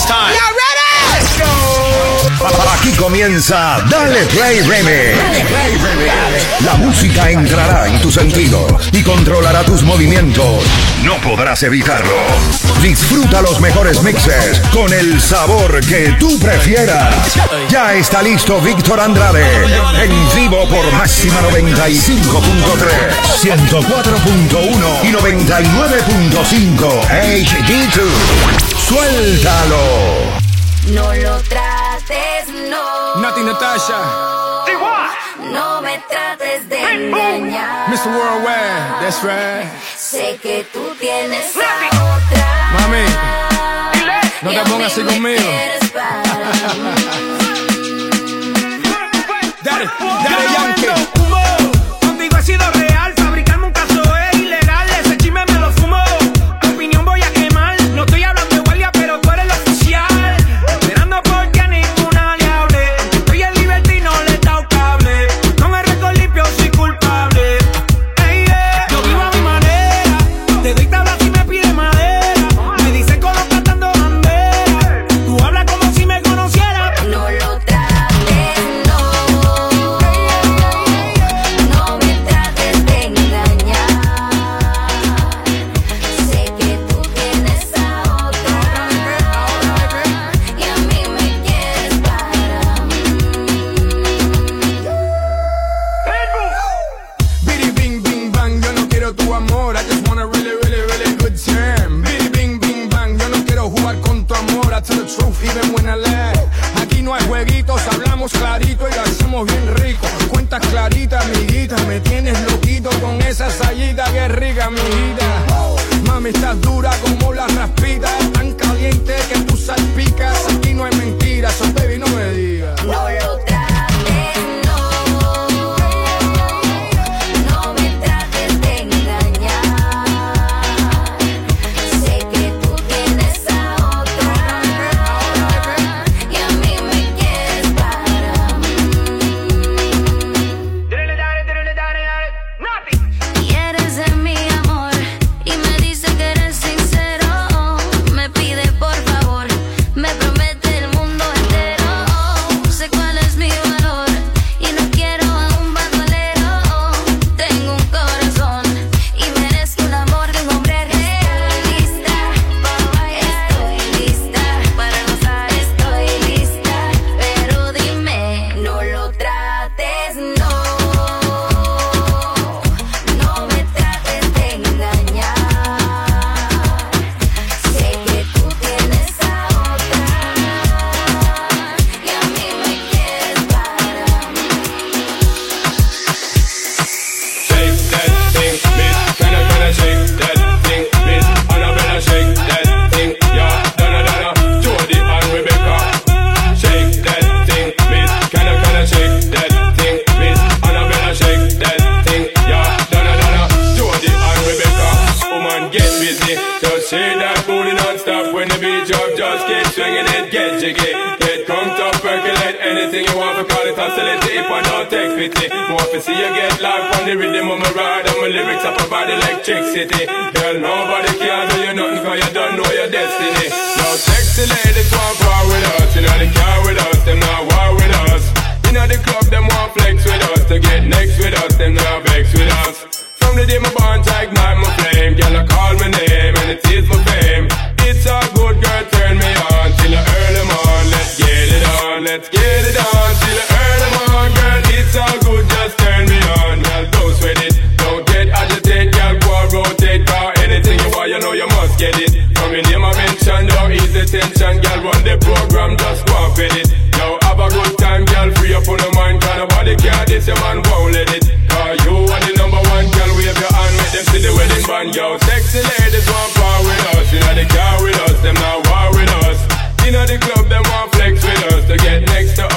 It's time. Aquí comienza Dale Play Remix. La música entrará en tus sentidos y controlará tus movimientos. No podrás evitarlo. Disfruta los mejores mixes con el sabor que tú prefieras. Ya está listo Víctor Andrade. En vivo por máxima 95.3, 104.1 y 99.5 HD2. Suéltalo. No lo trates, no. Nati Natasha, No me trates de engañar. Mr. Worldwide, that's right. Sé que tú tienes a otra. Mami, no te pongas así conmigo. Dale, dale, Yankee. Contigo he sido jiggy. Get crunked up, percolate anything you want to call it oscillate. If I don't take pity, want to see you get live on the rhythm of my ride and my lyrics up about electricity. Girl, nobody can do you nothing cause you don't know your destiny. Now sexy ladies want power with us, you know they car with us, them not war with us. You know the club, them want flex with us, to get next with us, them not vex with us. From the day my bond, I ignite my flame, girl, I call my name and it is my fame. It's all good, girl, turn me on till the early morn. Let's get it on, let's get it on till the early morn, girl. It's all good, just turn me on. Girl, don't sweat it, don't get agitated, girl. Go and rotate, car anything you want, you know you must get it. From your name I mention, don't ease the tension, girl. Run the program, just go and fit it. Now have a good time, girl. Free up on the mind, cause nobody care. This your man won't let it. Cause you are the number one, girl. Wave your hand, make them see the wedding band, yo. Sexy ladies want us, you know car with us, them not war with us. Know the club, them want flex with us. To get next to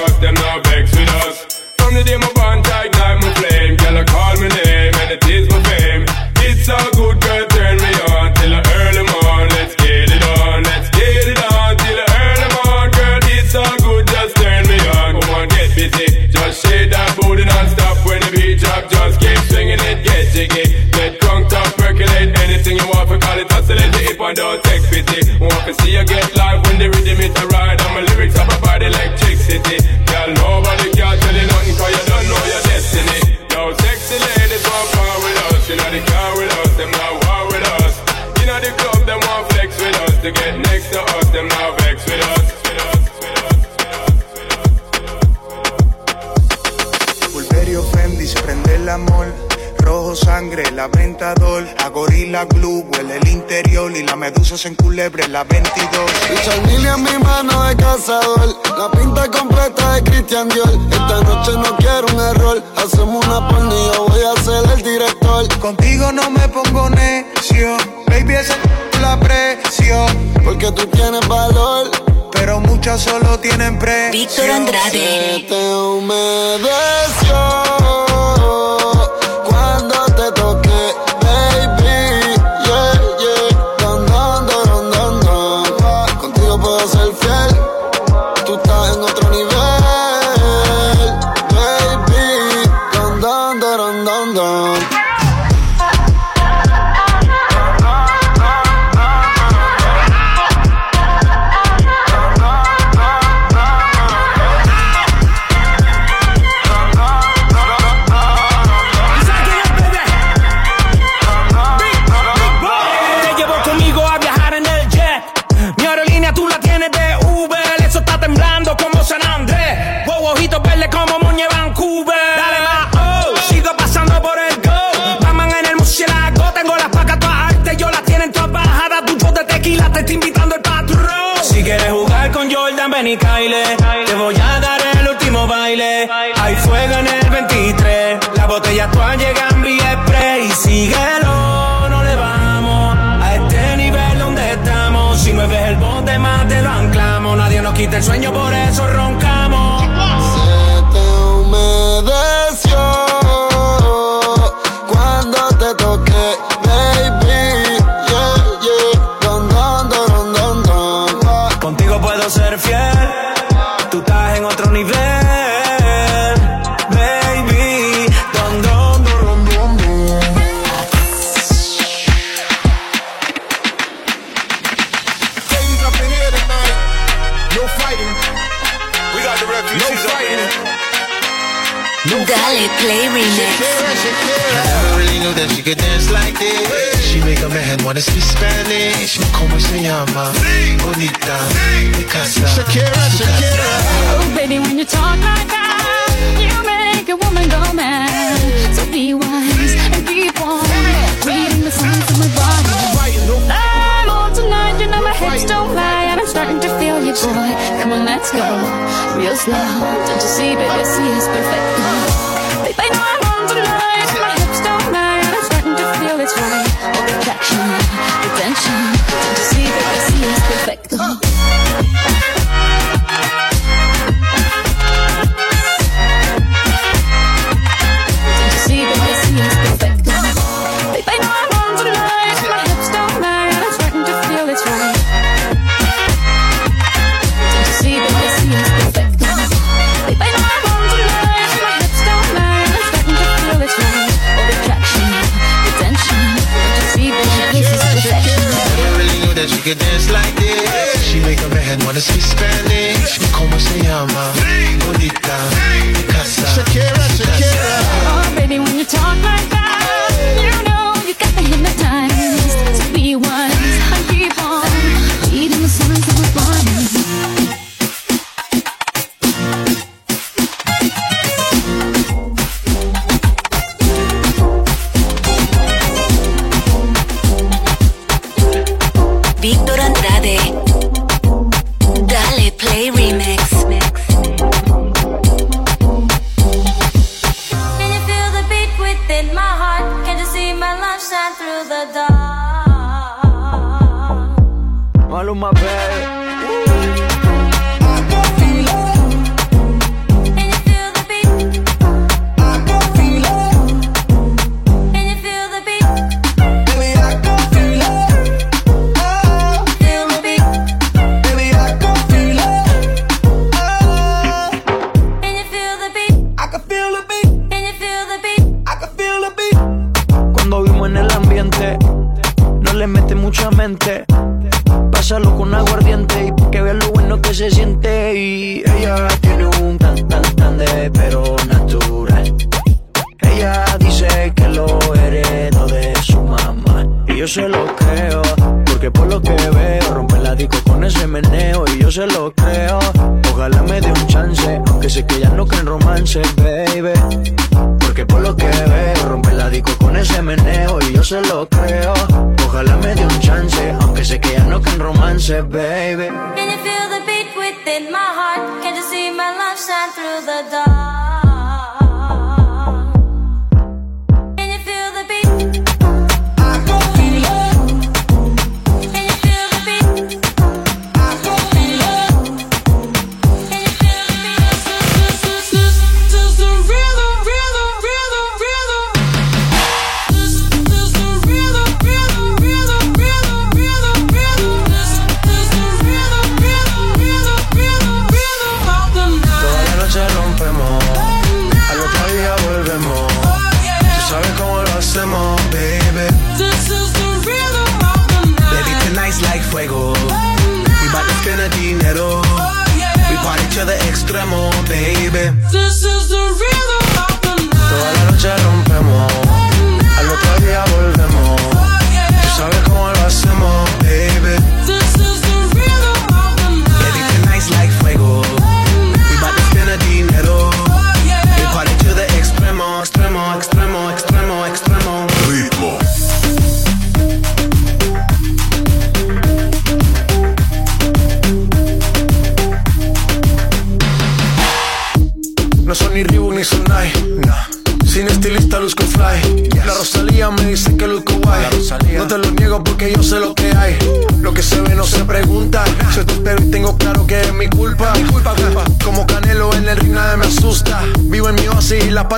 la medusa se enculebre, la 22. Richard en mi mano de cazador. La pinta completa de Christian Dior. Esta noche no quiero un error. Hacemos una porno y yo voy a ser el director. Contigo no me pongo necio. Baby, esa la aprecio. Porque tú tienes valor. Pero muchas solo tienen precio. Víctor Andrade. Se te humedeció Y Kyle. Te voy a dar el último baile. Hay fuego en el 23. La botella actual llega en vía spray. Síguelo, no le vamos a este nivel donde estamos. Si mueves el bote más te lo anclamos. Nadie nos quita el sueño, por eso roncamos. Play Remix. Shakira, Shakira. Never really knew that she could dance like this. She make a man wanna speak Spanish. Como se llama? Bonita, mi casa. Shakira, Shakira. Oh, baby, when you talk like that, you make a woman go mad. So be wise and keep on reading the signs of my body. Fighting, no I'm on tonight, you know my hips don't lie, and I'm starting to feel you, boy. Come on, let's go, real slow. Don't you see, baby, see it's perfect. It's right. All the attraction, the tension. You see, baby, see it's could dance like this. She make a man wanna speak Spanish. Como se llama? No le mete mucha mente. Pásalo con aguardiente y que veas lo bueno que se siente. Y ella tiene un tan tan tan de pero natural. Ella dice que lo heredó de su mamá. Y yo se lo creo, porque por lo que veo, rompe la disco con ese meneo y yo se lo creo. Ojalá me dé un chance, aunque sé que ya no creen romance, baby. Porque por lo que veo, rompe la disco con ese meneo y yo se lo creo. Ojalá me dé un chance, aunque sé que ya no creen romance, baby. Can you feel the beat within my heart? Can you see my love shine through the dark?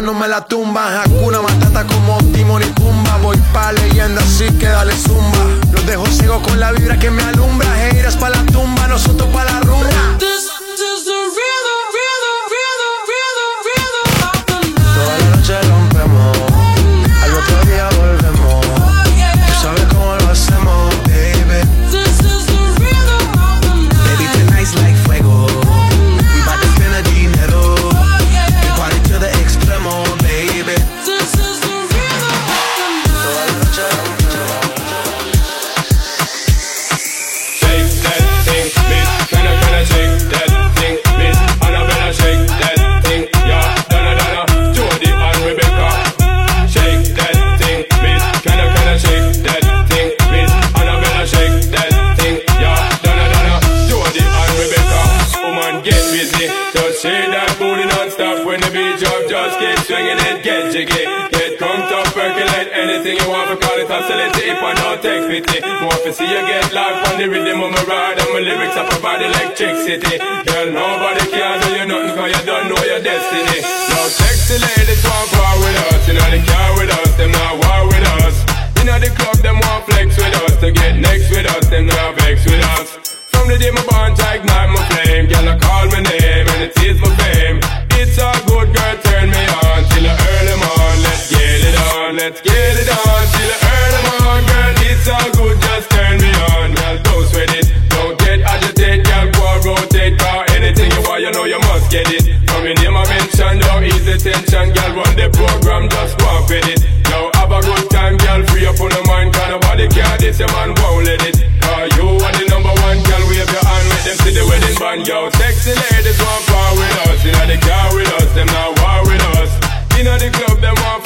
No me la tumba. Hakuna Matata como Timon y Pumba. Voy pa' leyenda así que dale zumba. Los dejo ciego con la vibra que me alumbra. Heiras pa' la tumba, nosotros pa' la rumba. Get jiggy. Get crunked up, percolate anything you want. We call it oscillate if I don't take pity. Want to see you get live on the rhythm of my ride and my lyrics are provide electricity. Girl, nobody can do you nothing cause you don't know your destiny. Now sexy ladies want war with us, you know they car with us, them not war with us. You know the club, them want flex with us, to get next with us, them not vex with us. From the day my bond, I ignite my flame, girl, I call my name and it is my let's get it on till I early morn, girl. It's all good, just turn me on, girl. Don't sweat it, don't get agitated, girl. Go rotate, cause anything you want, you know you must get it. From your name I mention, don't ease the tension, girl. Run the program, just walk with it. Now have a good time, girl. Free up on the mind, cause nobody care. This your man won't let it. Cause you are the number one, girl. Wave your hand, make them see the wedding band, yo. Sexy ladies want power with us, you know they car with us, them not war with us. You know the club, them want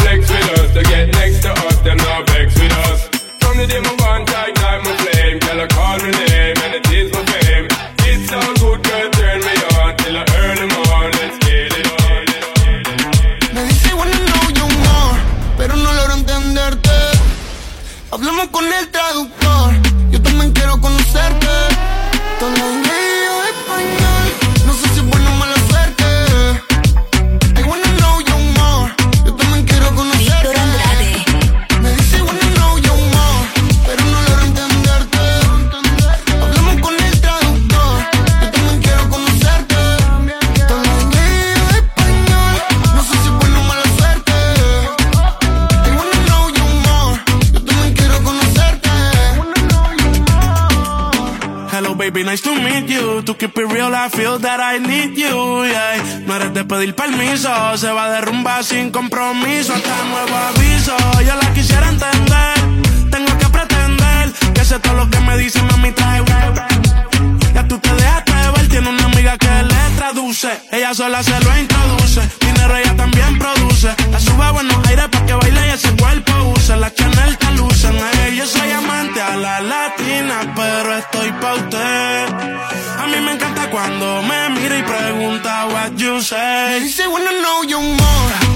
to keep it real, I feel that I need you, yeah. No eres de pedir permiso, se va a derrumbar sin compromiso. Hasta nuevo aviso, yo la quisiera entender. Tengo que pretender que sé todo lo que me dice, mami, trae Ya tú te dejaste ver, tiene una amiga que le traduce. Ella sola se lo introduce, dinero ella también produce. La suba a buenos aires para que baile y ese cuerpo use. say. They say, wanna know you more.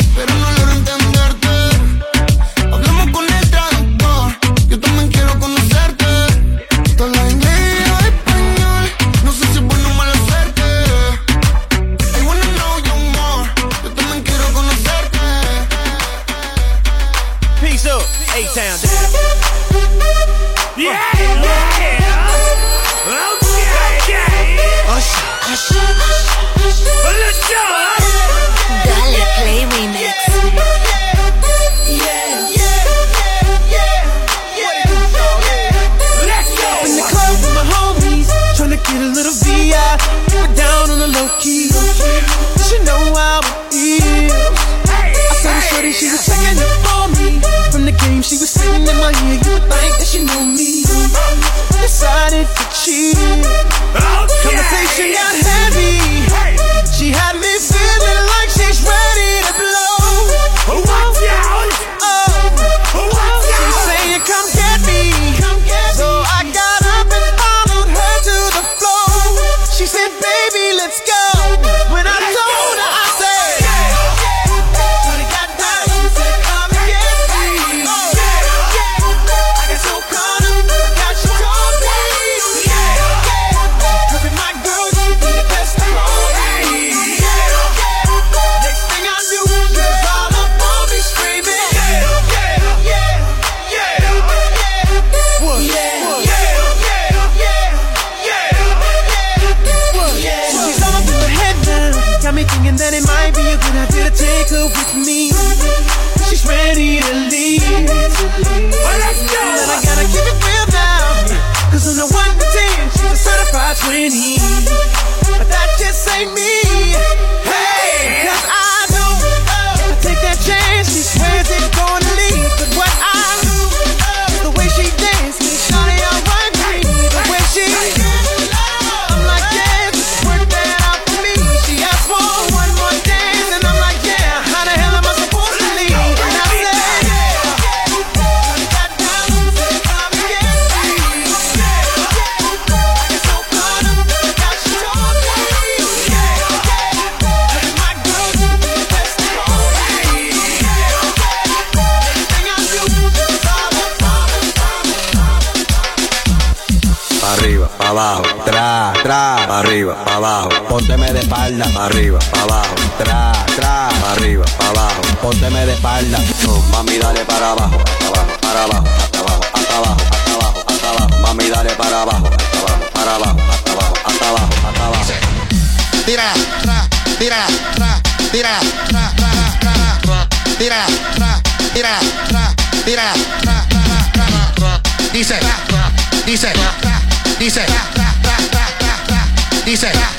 She espalda, para arriba, para abajo, tra, tra, para arriba, para abajo, pónteme de espalda, no, mami dale para abajo, hasta abajo, para abajo, hasta abajo, hasta abajo, hasta abajo, hasta abajo, mami dale para abajo, hasta abajo, para abajo, hasta abajo, hasta abajo, hasta abajo. Tírala, tra, tírala, tra, tírala, tra, tra, tra, tra, tírala, tra, tírala, tra, tírala, tra, tra, tra, dice, dice, dice, dice, dice.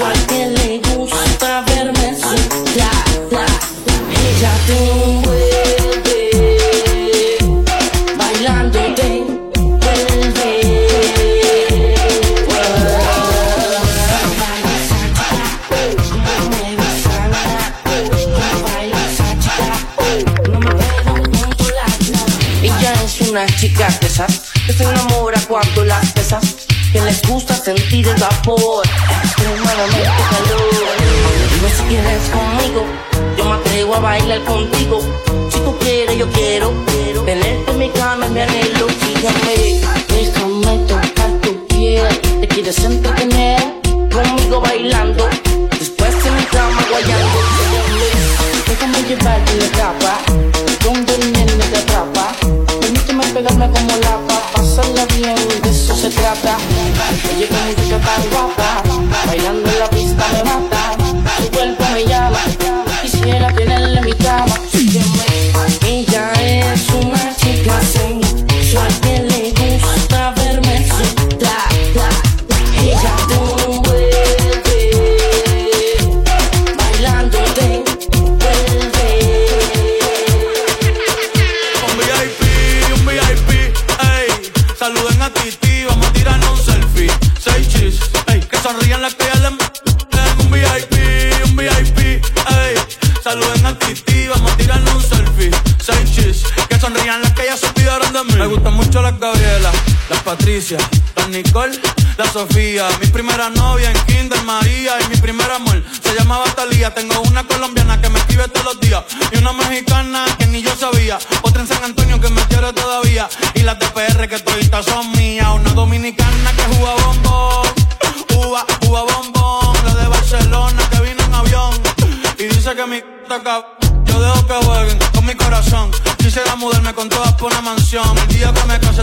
one. Bailar contigo. Patricia, las Nicole, la Sofía. Mi primera novia en Kinder María y mi primer amor se llamaba Talía. Tengo una colombiana que me escribe todos los días y una mexicana que ni yo sabía. Otra en San Antonio que me quiere todavía y las de PR que toditas son mías. Una dominicana que juega bombón, uva, uva bombón. La de Barcelona que vino en avión y dice que mi toca. Yo dejo que jueguen con mi corazón. Quisiera mudarme con todas por una mansión.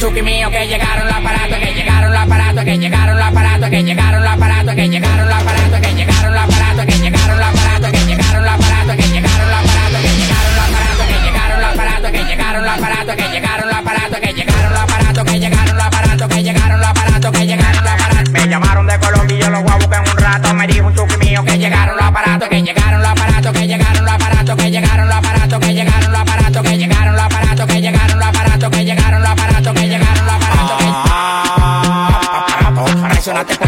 chuki mío que llegaron los aparatos, que llegaron los aparatos, que llegaron los aparatos, que llegaron los aparatos, que llegaron los aparatos, que llegaron los aparatos, que llegaron los aparatos, que llegaron los aparatos, que llegaron los aparatos, que llegaron los aparatos, que llegaron los aparatos, que llegaron los aparatos, que llegaron los aparatos, que llegaron los aparatos, que llegaron los aparatos, que llegaron los aparatos, que llegaron los aparatos. Me llamaron de Colombia y yo los voy a buscar en un rato. Me dijo un chuki mío que llegaron los aparatos, que llegaron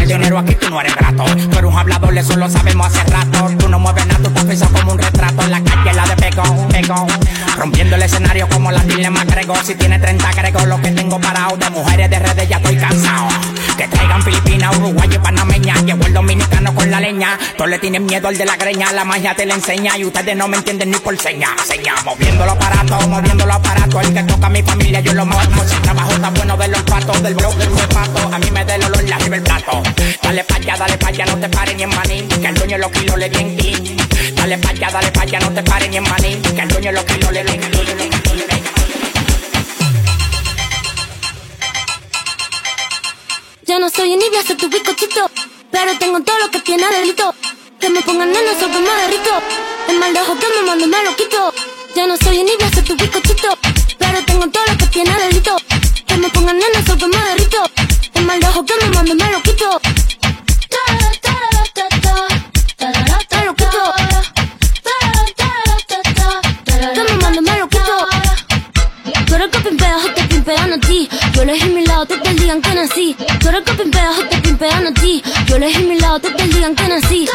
Dinero, aquí tú no eres grato. Tú eres un hablador, eso lo sabemos hace rato. Tú no mueves nada, tú pensando como un retrato. En la calle la de pegón, pegón. Rompiendo el escenario como la dilema grego. Si tiene 30 grego, lo que tengo parado. De mujeres de redes ya estoy cansado. Que traigan Filipinas, Uruguay y Panameña. Llegó el dominicano con la leña. Todos le tienen miedo al de la greña. La magia te la enseña y ustedes no me entienden ni por seña. Seña, moviendo los aparatos, moviendo los aparatos. El que toca a mi familia, yo lo muevo. Si trabajo tan bueno de los patos, del blog del zapato. A mí me da el olor, la arriba el plato. Dale pa' allá, dale pa' allá, no te pares ni en maní. Que el dueño los kilos le clean. Dale pa' allá, dale pa' allá, no te pares ni en maní. Que el dueño los kilos le den Yo no soy envidia, soy tu bizcochito. Pero tengo todo lo que tiene delito. Que me pongan nena, soy que me. El mal de que me mando me lo quito. Yo no soy envidia, soy tu bizcochito. Pero tengo todo lo que tiene delito. Que me pongan nena, soy que me. El mal de que me mando me lo quito. Violes en mi lado te bendigan que nací.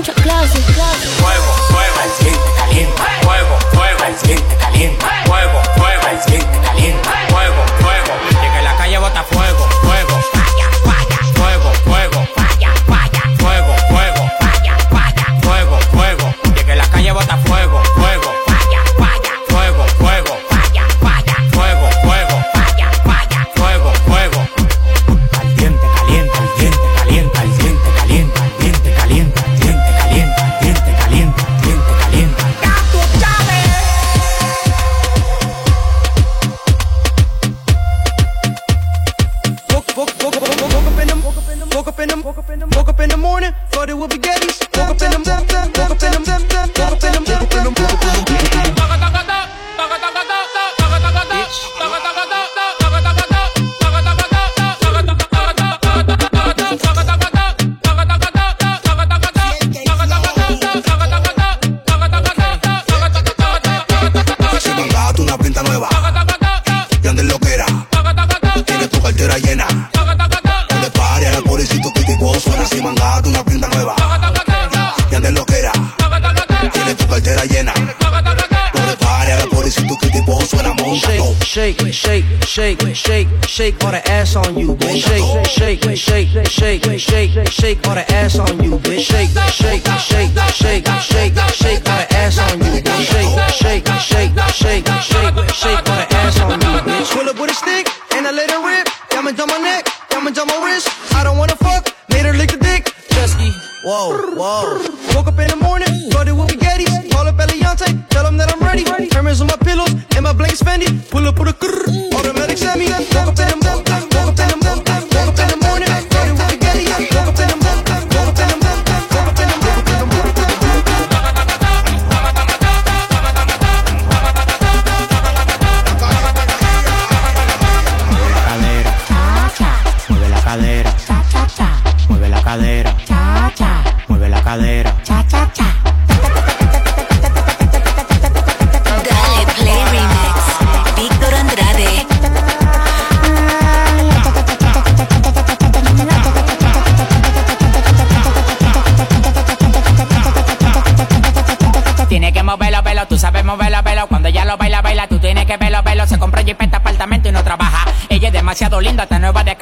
muchas clases. clases. shake, shake, shake, shake, shake, got an ass on you. Shake, shake, shake, shake, shake, shake, got an ass on you. Bitch, pull up with a stick and I let her rip. Diamonds on my neck, diamonds on my wrist. I don't wanna fuck, made her lick the dick. Chesky, whoa, whoa. Woke up in the morning, thought it would be spaghetti. Call up Eliante, tell him that I'm ready. Tremors on my pillows and my blanket's Fendi. Pull up with a grrr, automatic semi. Woke up in the demasiado linda, tan nueva de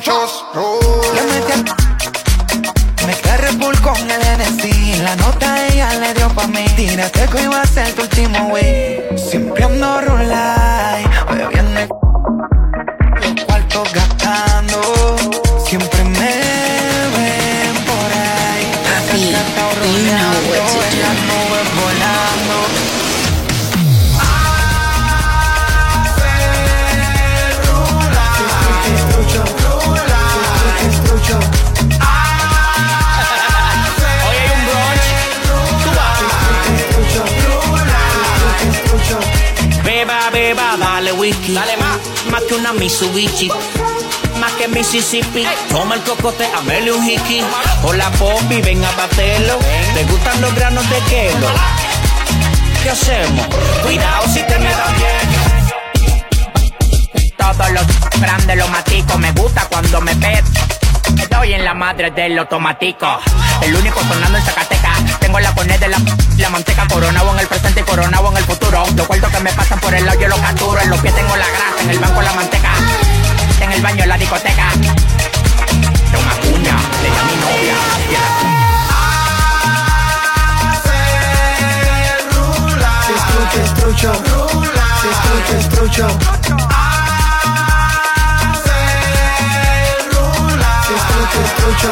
muchos. Beba, beba, dale whisky. Dale más. Más que una Mitsubishi. Más que Mississippi. Toma el cocote, amele un hiki. Hola, Poppy, ven a baterlo. ¿Te gustan los granos de kelo? ¿Qué hacemos? Cuidado si te me dan bien. Todos los grandes los matico. Me gusta cuando me pet. Estoy en la madre del automático. El único sonando en Zacatecas. Tengo la poned de la, la manteca coronado en el presente y coronado en el futuro. Los cuartos que me pasan por el lado yo los capturo. En los pies tengo la grasa, en el banco la manteca. En el baño la discoteca. Una cuña, le a mi novia. Y a la- Strucho, strucho, strucho, strucho. Strucho, strucho.